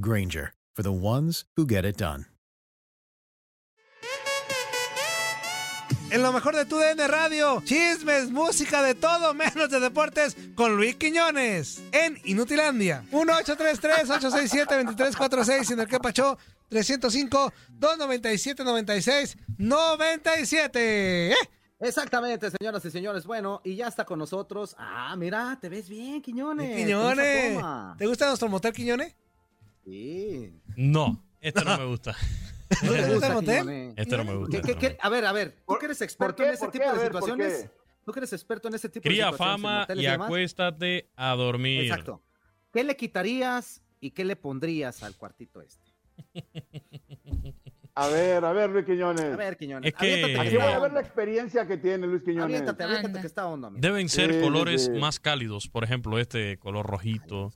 Granger, for the ones who get it done. En lo mejor de tu DN Radio, chismes, música de todo menos de deportes con Luis Quiñones en Inutilandia. 1-833-867-2346 en el que pachó 305-297-96-97. ¿Eh? Exactamente, señoras y señores. Bueno, y ya está con nosotros. Ah, mira, te ves bien, Quiñones. Quiñones. ¿Te gusta nuestro motel, Quiñones? Sí. No, este no me gusta. ¿No te gusta el motel? Quiñones. Este no me gusta. ¿Qué- qué- no qué- me A ver, a ver, tú que eres experto en ese ¿Por tipo de A ver, ¿por situaciones. qué? Tú que eres experto en ese tipo Cría de situaciones. en fama y acuéstate a dormir. Exacto. ¿Qué le quitarías y qué le pondrías al cuartito este? A ver, a ver, Luis Quiñones. A ver, Quiñones. Es que- aviéntate Aquí voy a ver la experiencia que tiene Luis Quiñones. Aviéntate, aviéntate que está hondo, amigo. Deben ser Sí, colores sí. más cálidos. Por ejemplo, este color rojito.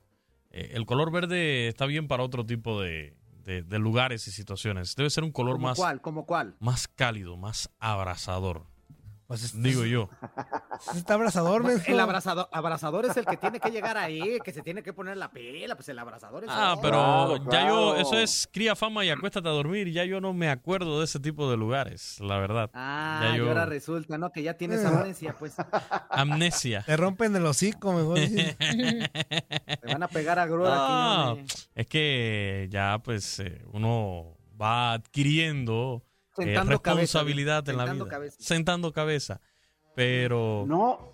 Eh, el color verde está bien para otro tipo de, de- de lugares y situaciones. Debe ser un color ¿Cómo más, cuál? ¿Cómo cuál? más cálido, más abrazador. Pues es- Digo yo. Está abrazador, menso. El abrazador, abrazador es el que tiene que llegar ahí, que se tiene que poner la pila, pues el abrazador es Ah, pero Claro, ya yo, eso es cría fama y acuéstate a dormir. Ya yo no me acuerdo de ese tipo de lugares, la verdad. Ah, Ya y ahora resulta, ¿no? Que ya tienes Eh. amnesia, pues. Amnesia. Te rompen el hocico, mejor. Te van a pegar a grúa. No, Quiñones. es que ya pues eh, uno va adquiriendo eh, Sentando cabeza, responsabilidad en la vida. cabeza. Sentando cabeza. Pero No,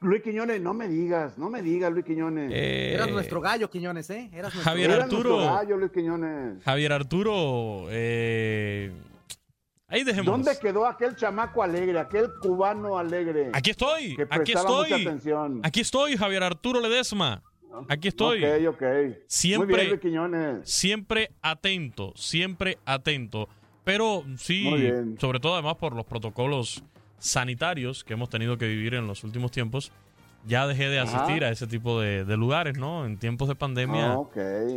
Luis Quiñones, no me digas, no me digas, Luis Quiñones. eh, Eras nuestro gallo, Quiñones, ¿eh? Eras nuestro Javier Arturo. nuestro gallo, Luis Quiñones. Javier Arturo, eh, ahí dejemos. ¿Dónde quedó aquel chamaco alegre, aquel cubano alegre? Aquí estoy, que aquí mucha estoy. atención. Aquí estoy, Javier Arturo Ledesma. Aquí estoy. Ok, ok. Siempre- Muy bien, Luis Quiñones. Siempre atento, siempre atento. Pero sí, sobre todo además por los protocolos sanitarios que hemos tenido que vivir en los últimos tiempos, ya dejé de Ajá. asistir a ese tipo de, de lugares, ¿no? En tiempos de pandemia Ah,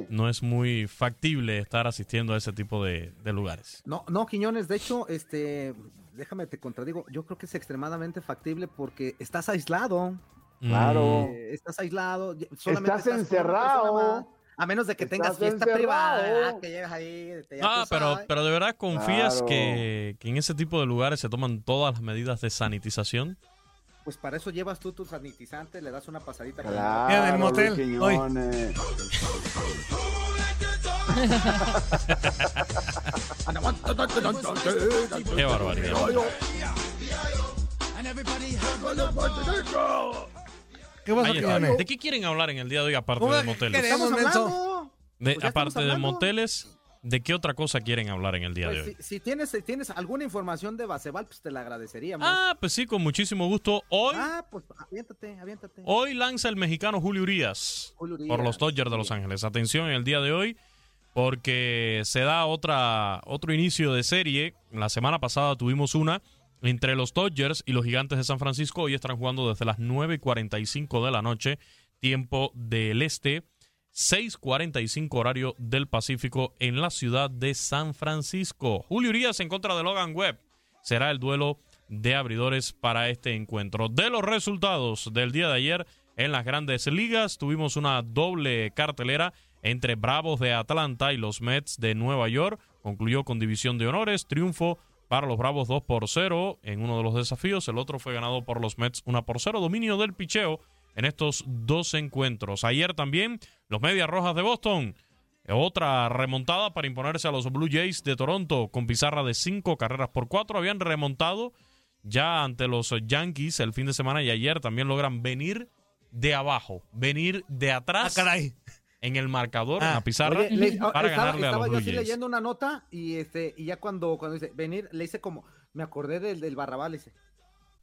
no es muy factible estar asistiendo a ese tipo de, de lugares. No, no, Quiñones, de hecho, este, déjame te contradigo, yo creo que es extremadamente factible porque estás aislado. Claro. eh, estás aislado. solamente Estás encerrado. A menos de que tengas fiesta encerrado. privada, ¿verdad? que llegas ahí. te- ya Ah, pero, sabes. pero de verdad confías Claro. que, que en ese tipo de lugares se toman todas las medidas de sanitización. Pues para eso llevas tú tu sanitizante, le das una pasadita. con- Claro, En el motel, Luis hoy. Qué barbaridad. ¿De qué quieren hablar en el día de hoy aparte ¿Cómo de moteles? Estamos hablando. De- Pues aparte estamos de moteles, ¿de qué otra cosa quieren hablar en el día Pues de hoy? si, si tienes, si tienes alguna información de Baseball, pues te la agradeceríamos. Ah, pues sí, con muchísimo gusto. Hoy, Ah, pues aviéntate, aviéntate. hoy lanza el mexicano Julio Urias Julio Urias, por los Dodgers de Los. Ángeles. Atención en el día de hoy porque se da otra, otro inicio de serie. La semana pasada tuvimos una entre los Dodgers y los Gigantes de San Francisco. Hoy están jugando desde las 9 y 45 de la noche, tiempo del este. 6:45 horario del Pacífico en la ciudad de San Francisco. Julio Urias en contra de Logan Webb será el duelo de abridores para este encuentro. De los resultados del día de ayer en las grandes ligas, tuvimos una doble cartelera entre Bravos de Atlanta y los Mets de Nueva York. Concluyó con división de honores, triunfo para los Bravos 2 por 0 en uno de los desafíos. El otro fue ganado por los Mets 1 por 0. Dominio del picheo en estos dos encuentros. Ayer también los Medias Rojas de Boston. Otra remontada para imponerse a los Blue Jays de Toronto con pizarra de cinco carreras por cuatro. Habían remontado ya ante los Yankees el fin de semana y ayer también logran venir de abajo, venir de Ah, atrás caray. En el marcador, en Ah. la pizarra, Oye, le- para estaba, ganarle a estaba los yo así leyendo una nota y este y ya cuando cuando dice venir le hice como me acordé del, del Barrabás le dice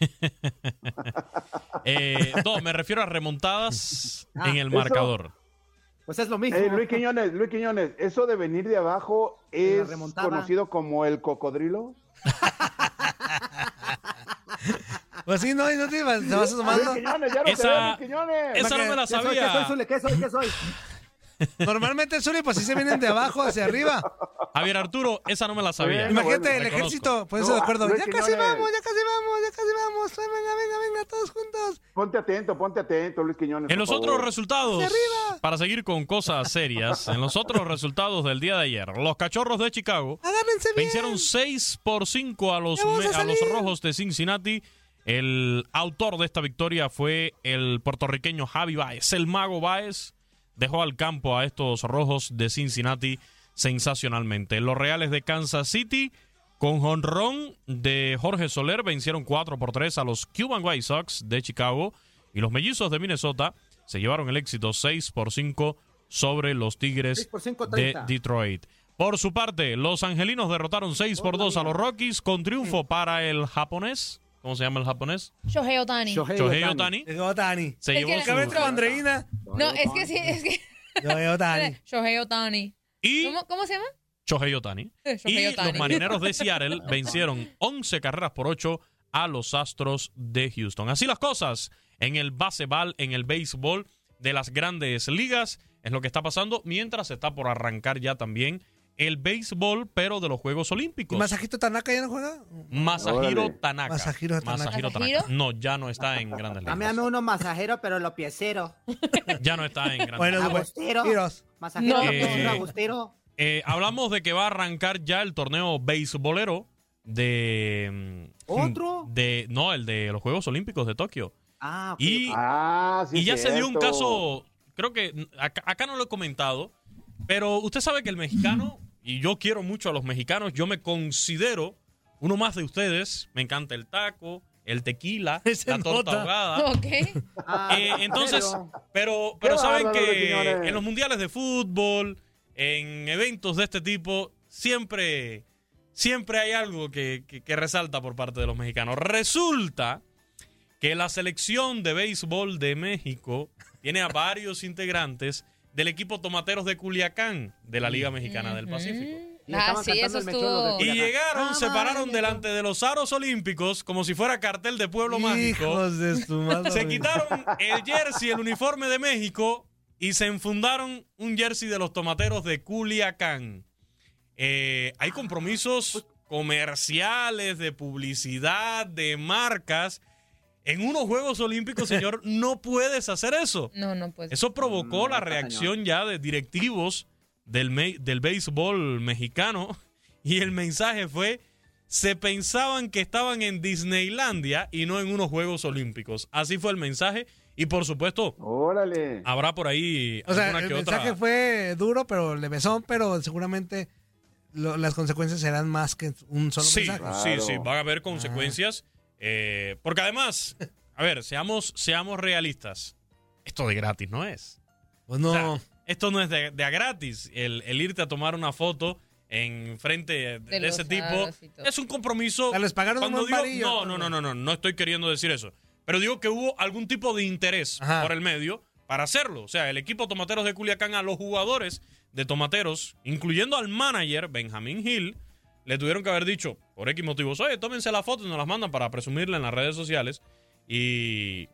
Eh, no, me refiero a remontadas Ah, en el eso- marcador. pues es lo mismo Eh, Luis Quiñones, Luis Quiñones, eso de venir de abajo es conocido como el cocodrilo. Pues sí, no, y no te vas, te vas Luis asomando. Quiñones, ya lo Esa- creo, Luis Quiñones. Esa no me la ¿Qué soy? ¿Qué soy, sabía. ¿Qué soy? ¿Qué soy? Normalmente, Zuli, pues sí se vienen de abajo hacia arriba. Javier Arturo, esa no me la sabía. Bueno, Imagínate bueno, el reconozco. ejército, pues No, eso de acuerdo. Ya casi vamos, ya casi vamos, ya casi vamos. Venga, venga, venga, todos juntos. Ponte atento, ponte atento, Luis Quiñones. En por los favor. otros resultados, para seguir con cosas serias, en los otros resultados del día de ayer, los cachorros de Chicago Agárrense bien. vencieron 6 por 5 a los, a a los rojos de Cincinnati. El autor de esta victoria fue el puertorriqueño Javi Baez. El mago Baez dejó al campo a estos rojos de Cincinnati sensacionalmente. Los Reales de Kansas City, con jonrón de Jorge Soler, vencieron 4 por 3 a los Cuban White Sox de Chicago. Y los mellizos de Minnesota se llevaron el éxito 6 por 5 sobre los Tigres 6 por 5, de 30. Detroit. Por su parte, los angelinos derrotaron 6 por 2 a los Rockies con triunfo para el japonés. ¿Cómo se llama el japonés? Shohei Otani. Shohei Shohei Otani. Otani. Llegó Tani. Se llevó su... entró Andreina. No, es que sí, es que. Llegó Tani. Shohei Otani. Y ¿Cómo, cómo se llama? Shohei Otani. Shohei Y Ohtani. los marineros de Seattle vencieron 11 carreras por 8 a los Astros de Houston. Así las cosas en el baseball, en el béisbol de las grandes ligas. Es lo que está pasando mientras está por arrancar ya también el béisbol, pero de los Juegos ¿Y Olímpicos. Masajito Tanaka ya no juega? Masahiro Órale. Tanaka. Masahiro Tanaka. Masahiro ¿Masahiro? Tanaka. No, ya no está en grandes Dame ligas. uno masajero, pero lo piecero. Ya no está en grandes Bueno, ligas. pues, Agustero. tiros. Masajero, No. Eh, Agustero. Eh, hablamos de que va a arrancar ya el torneo beisbolero de... mm, ¿Otro? De, no, el de los Juegos Olímpicos de Tokio. Ah, ok, Y. Ah, sí. y ya se dio un cierto. caso, creo que mm, acá, acá no lo he comentado, pero usted sabe que el mexicano, y yo quiero mucho a los mexicanos, yo me considero uno más de ustedes, me encanta el taco, el tequila, Se la torta nota. ahogada. Ok. Ah, Eh, entonces, pero- pero, saben bárbaro, que señores. en los mundiales de fútbol, en eventos de este tipo, siempre, siempre hay algo que, que- que resalta por parte de los mexicanos. Resulta que la selección de béisbol de México tiene a varios integrantes del equipo Tomateros de Culiacán de la Liga Mexicana del Pacífico. Y Ah, sí, eso estuvo. Y llegaron, Ah, se pararon delante de los aros olímpicos como si fuera cartel de Pueblo Mágico. De su. Se quitaron el jersey, el uniforme de México y se enfundaron un jersey de los tomateros de Culiacán. Eh, hay compromisos comerciales, de publicidad, de marcas. En unos Juegos Olímpicos, señor, no puedes hacer eso. No, no, pues. Eso provocó Mm, la reacción ya de directivos del, del béisbol mexicano y el mensaje fue, se pensaban que estaban en Disneylandia y no en unos Juegos Olímpicos. Así fue el mensaje y por supuesto Órale. habrá por ahí O sea, alguna el que mensaje otra... fue duro, pero levesón, pero seguramente lo- las consecuencias serán más que un solo Sí, mensaje. sí, sí, van a haber consecuencias. Eh, porque además, a ver, seamos, seamos realistas. Esto de gratis no es. Pues no. O sea, esto no es de, de a gratis. El, el irte a tomar una foto en frente de, ese tipo es un compromiso. sea, les pagaron un Cuando buen digo- no, pues, no, no, no. no, no, no estoy queriendo decir eso. Pero digo que hubo algún tipo de interés Ajá. por el medio para hacerlo. O sea, el equipo Tomateros de Culiacán a los jugadores de Tomateros, incluyendo al manager Benjamín Hill, le tuvieron que haber dicho, por X motivos, oye, tómense la foto y nos las mandan para presumirla en las redes sociales. Y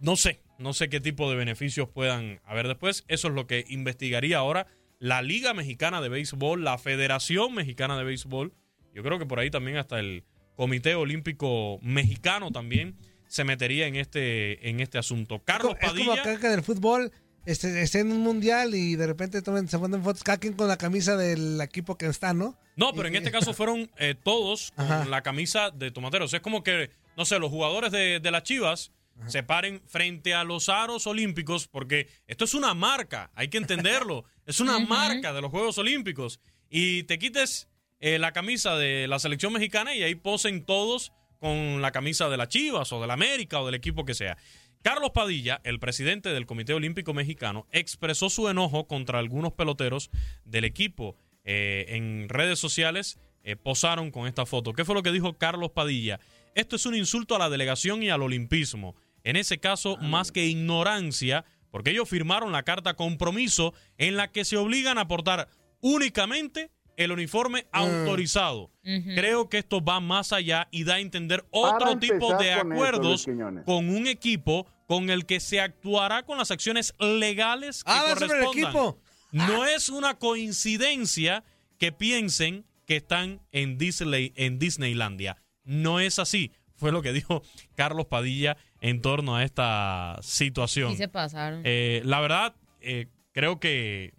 no sé, no sé qué tipo de beneficios puedan haber después. Eso es lo que investigaría ahora la Liga Mexicana de Béisbol, la Federación Mexicana de Béisbol. Yo creo que por ahí también hasta el Comité Olímpico Mexicano también se metería en este, en este asunto. Carlos es como Padilla. acá que del fútbol este, esté en un mundial y de repente tomen, se ponen fotos cada quien con la camisa del equipo que está, ¿no? No, pero en este caso fueron eh, todos con Ajá. la camisa de tomateros. Es como que, no sé, los jugadores de, de las Chivas se paren frente a los aros olímpicos, porque esto es una marca, hay que entenderlo. es una marca de los Juegos Olímpicos. Y te quites eh, la camisa de la selección mexicana y ahí posen todos con la camisa de las Chivas o de la América o del equipo que sea. Carlos Padilla, el presidente del Comité Olímpico Mexicano, expresó su enojo contra algunos peloteros del equipo eh, en redes sociales. eh, posaron con esta foto. ¿Qué fue lo que dijo Carlos Padilla? Esto es un insulto a la delegación y al olimpismo. En ese caso, más que ignorancia, porque ellos firmaron la carta compromiso en la que se obligan a portar únicamente el uniforme autorizado. Ujú. Creo que esto va más allá y da a entender otro tipo de con acuerdos con un equipo con el que se actuará con las acciones legales que Ah, sobre el correspondan. equipo. No es una coincidencia que piensen que están en, Disney, en Disneylandia. No es así. Fue lo que dijo Carlos Padilla en torno a esta situación. Sí se pasaron. Eh, la verdad, eh, creo que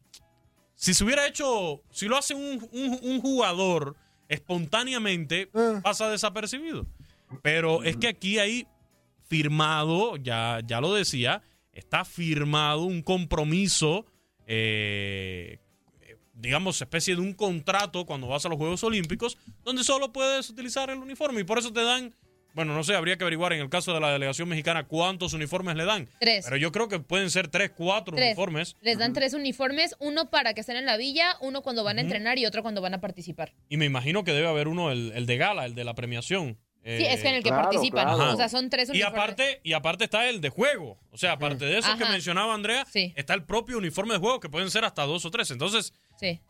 si se hubiera hecho, si lo hace un, un- un jugador espontáneamente, Ah. pasa desapercibido. Pero es que aquí hay firmado, ya, ya lo decía, está firmado un compromiso, eh, digamos, especie de un contrato cuando vas a los Juegos Olímpicos, donde solo puedes utilizar el uniforme y por eso te dan, bueno, no sé, habría que averiguar en el caso de la delegación mexicana cuántos uniformes le dan. Tres. Pero yo creo que pueden ser tres, cuatro Tres. uniformes. Les dan tres uniformes, uno para que estén en la villa, uno cuando van a entrenar y otro cuando van a participar. Y me imagino que debe haber uno, el, el de gala, el de la premiación. Sí, es que en el que claro, participan. claro. O sea, son tres y uniformes. aparte, y aparte está el de juego. O sea, aparte de eso que mencionaba Andrea, Sí. está el propio uniforme de juego, que pueden ser hasta dos o tres. Entonces, Sí.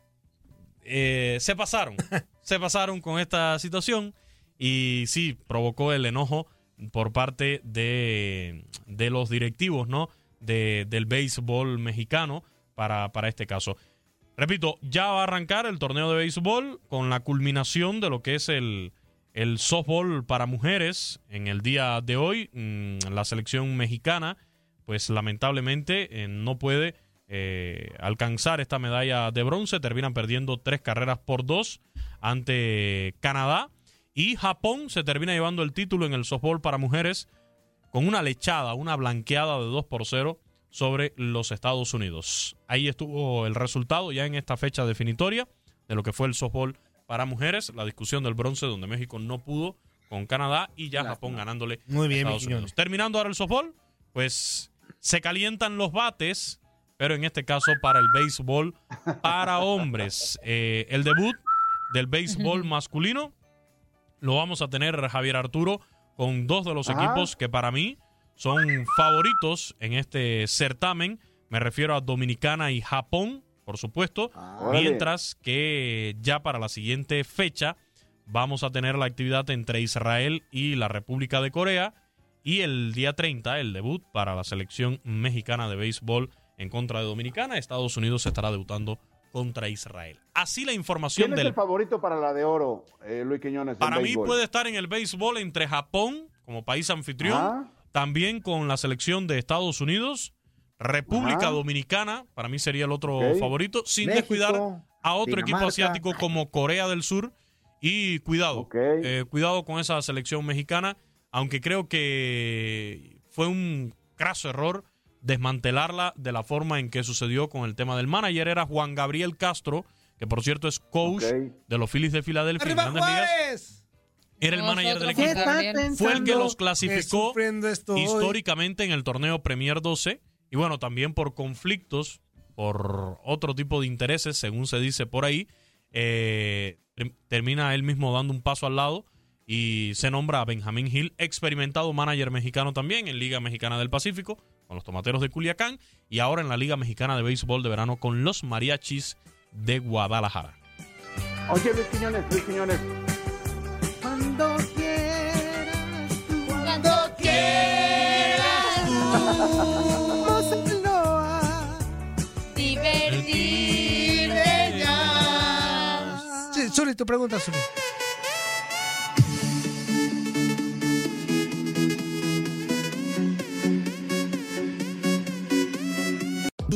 eh, se pasaron. se pasaron con esta situación. Y sí, provocó el enojo por parte de, de los directivos, ¿no? De, del béisbol mexicano para, para este caso. Repito, ya va a arrancar el torneo de béisbol con la culminación de lo que es el, el softball para mujeres en el día de hoy. Mm, La selección mexicana, pues lamentablemente eh, no puede eh, alcanzar esta medalla de bronce. Terminan perdiendo tres carreras por dos ante Canadá. Y Japón se termina llevando el título en el softball para mujeres con una lechada, una blanqueada de 2 por 0 sobre los Estados Unidos. Ahí estuvo el resultado ya en esta fecha definitoria de lo que fue el softball para mujeres, la discusión del bronce donde México no pudo con Canadá y ya Japón ganándole Muy bien, a Estados. Unidos. Terminando ahora el softball, pues se calientan los bates, pero en este caso para el béisbol para hombres. Eh, el debut del béisbol masculino lo vamos a tener Javier Arturo con dos de los Ajá. equipos que para mí son favoritos en este certamen. Me refiero a Dominicana y Japón, por supuesto. Órale. Mientras que ya para la siguiente fecha vamos a tener la actividad entre Israel y la República de Corea. Y el día 30, el debut para la selección mexicana de béisbol en contra de Dominicana. Estados Unidos estará debutando contra Israel. Así la información ¿Quién es del el favorito para la de oro, eh, Luis Quiñones? para mí béisbol? puede estar en el béisbol entre Japón como país anfitrión, Ah. también con la selección de Estados Unidos. República. Dominicana, para mí sería el otro favorito, sin México, descuidar a otro equipo asiático como Corea del Sur. Y cuidado, eh, cuidado con esa selección mexicana, aunque creo que fue un craso error desmantelarla de la forma en que sucedió con el tema del manager. Era Juan Gabriel Castro, que por cierto es coach de los Phillies de Filadelfia. Era el manager del equipo. Fue el que los clasificó hoy. históricamente en el torneo Premier 12 y bueno, también por conflictos, por otro tipo de intereses, según se dice por ahí, eh, ter- termina él mismo dando un paso al lado y se nombra a Benjamín Hill, experimentado manager mexicano también en Liga Mexicana del Pacífico con los Tomateros de Culiacán y ahora en la Liga Mexicana de Béisbol de Verano con los Mariachis de Guadalajara. Oye, Luis Quiñones, Luis Quiñones. Cuando quieras tú, Cuando quieras Loa. divertirte ya. Sí, Zuli, tu pregunta, Zuli.